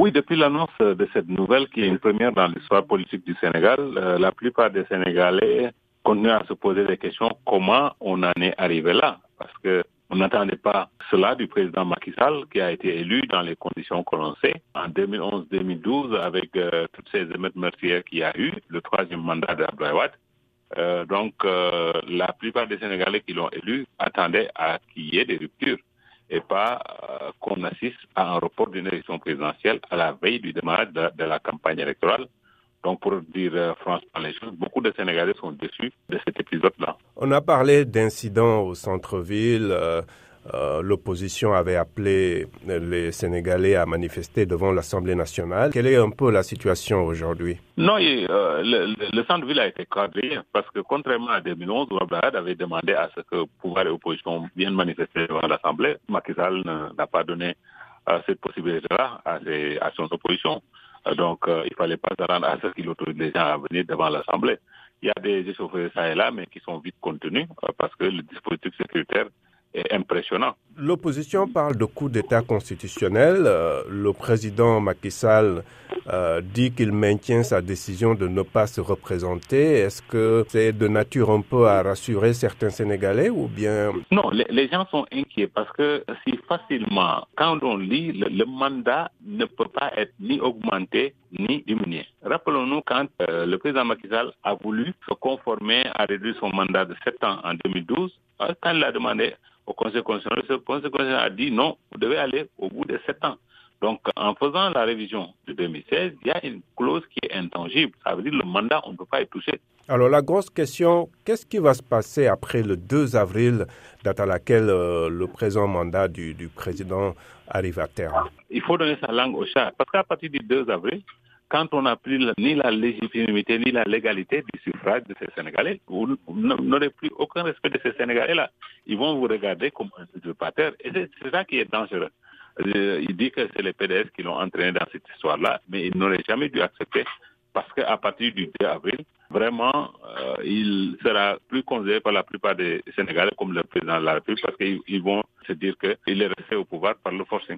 Oui, depuis l'annonce de cette nouvelle, qui est une première dans l'histoire politique du Sénégal, euh, la plupart des Sénégalais continuent à se poser des questions comment on en est arrivé là, parce que on n'attendait pas cela du président Macky Sall, qui a été élu dans les conditions que l'on sait. En 2011-2012, avec euh, toutes ces émeutes meurtrières qu'il y a eu, le troisième mandat d'Abdoulaye euh, donc, euh, la plupart des Sénégalais qui l'ont élu attendaient à qu'il y ait des ruptures et pas euh, qu'on assiste à un report d'une élection présidentielle à la veille du démarrage de, la campagne électorale. Donc, pour dire euh, franchement les beaucoup de Sénégalais sont déçus de cet épisode-là. On a parlé d'incidents au centre-ville. euh, euh, L'opposition avait appelé les Sénégalais à manifester devant l'Assemblée nationale. Quelle est un peu la situation aujourd'hui? Non, euh, le, le- le centre-ville a été cadré parce que contrairement à 2011, où Abdoulaye avait demandé à ce que pouvoir et opposition viennent manifester devant l'Assemblée, Macky Sall ne- n'a pas donné euh, cette possibilité-là à, son opposition. Donc, il fallait pas s'attendre à ce qu'il autorise les gens à venir devant l'Assemblée. Il y a des échauffés ça et là, mais qui sont vite contenus parce que le dispositif sécuritaire impressionnant. L'opposition parle de coup d'État constitutionnel. Euh, le président Macky Sall euh, dit qu'il maintient sa décision de ne pas se représenter. Est-ce que c'est de nature un peu à rassurer certains Sénégalais ou bien? Non, les, les gens sont inquiets parce que si facilement, quand on lit, le, le mandat ne peut pas être ni augmenté ni diminué. Rappelons-nous quand euh, le président Macky Sall a voulu se conformer à réduire son mandat de 7 ans en 2012, euh, quand il a demandé au Conseil constitutionnel, le Conseil constitutionnel a dit non, vous devez aller au bout de 7 ans. Donc, en faisant la révision de 2016, il y a une clause qui est intangible. Ça veut dire que le mandat, on ne peut pas y toucher. Alors la grosse question, qu'est-ce qui va se passer après le 2 avril, date à laquelle euh, le présent mandat du, du président arrive à terme? Il faut donner sa langue au chat. Parce qu'à partir du 2 avril, quand on n'a plus ni la légitimité ni la légalité du suffrage de ces Sénégalais, vous n'aurez plus aucun respect de ces Sénégalais-là. Ils vont vous regarder comme un usurpateur. Et c'est ça qui est dangereux. Euh, il dit que c'est les PDS qui l'ont entraîné dans cette histoire-là, mais il n'aurait jamais dû accepter parce qu'à partir du 2 avril, vraiment, euh, il sera plus considéré par la plupart des Sénégalais comme le président de la République parce qu'ils ils vont se dire qu'il est resté au pouvoir par le forcing.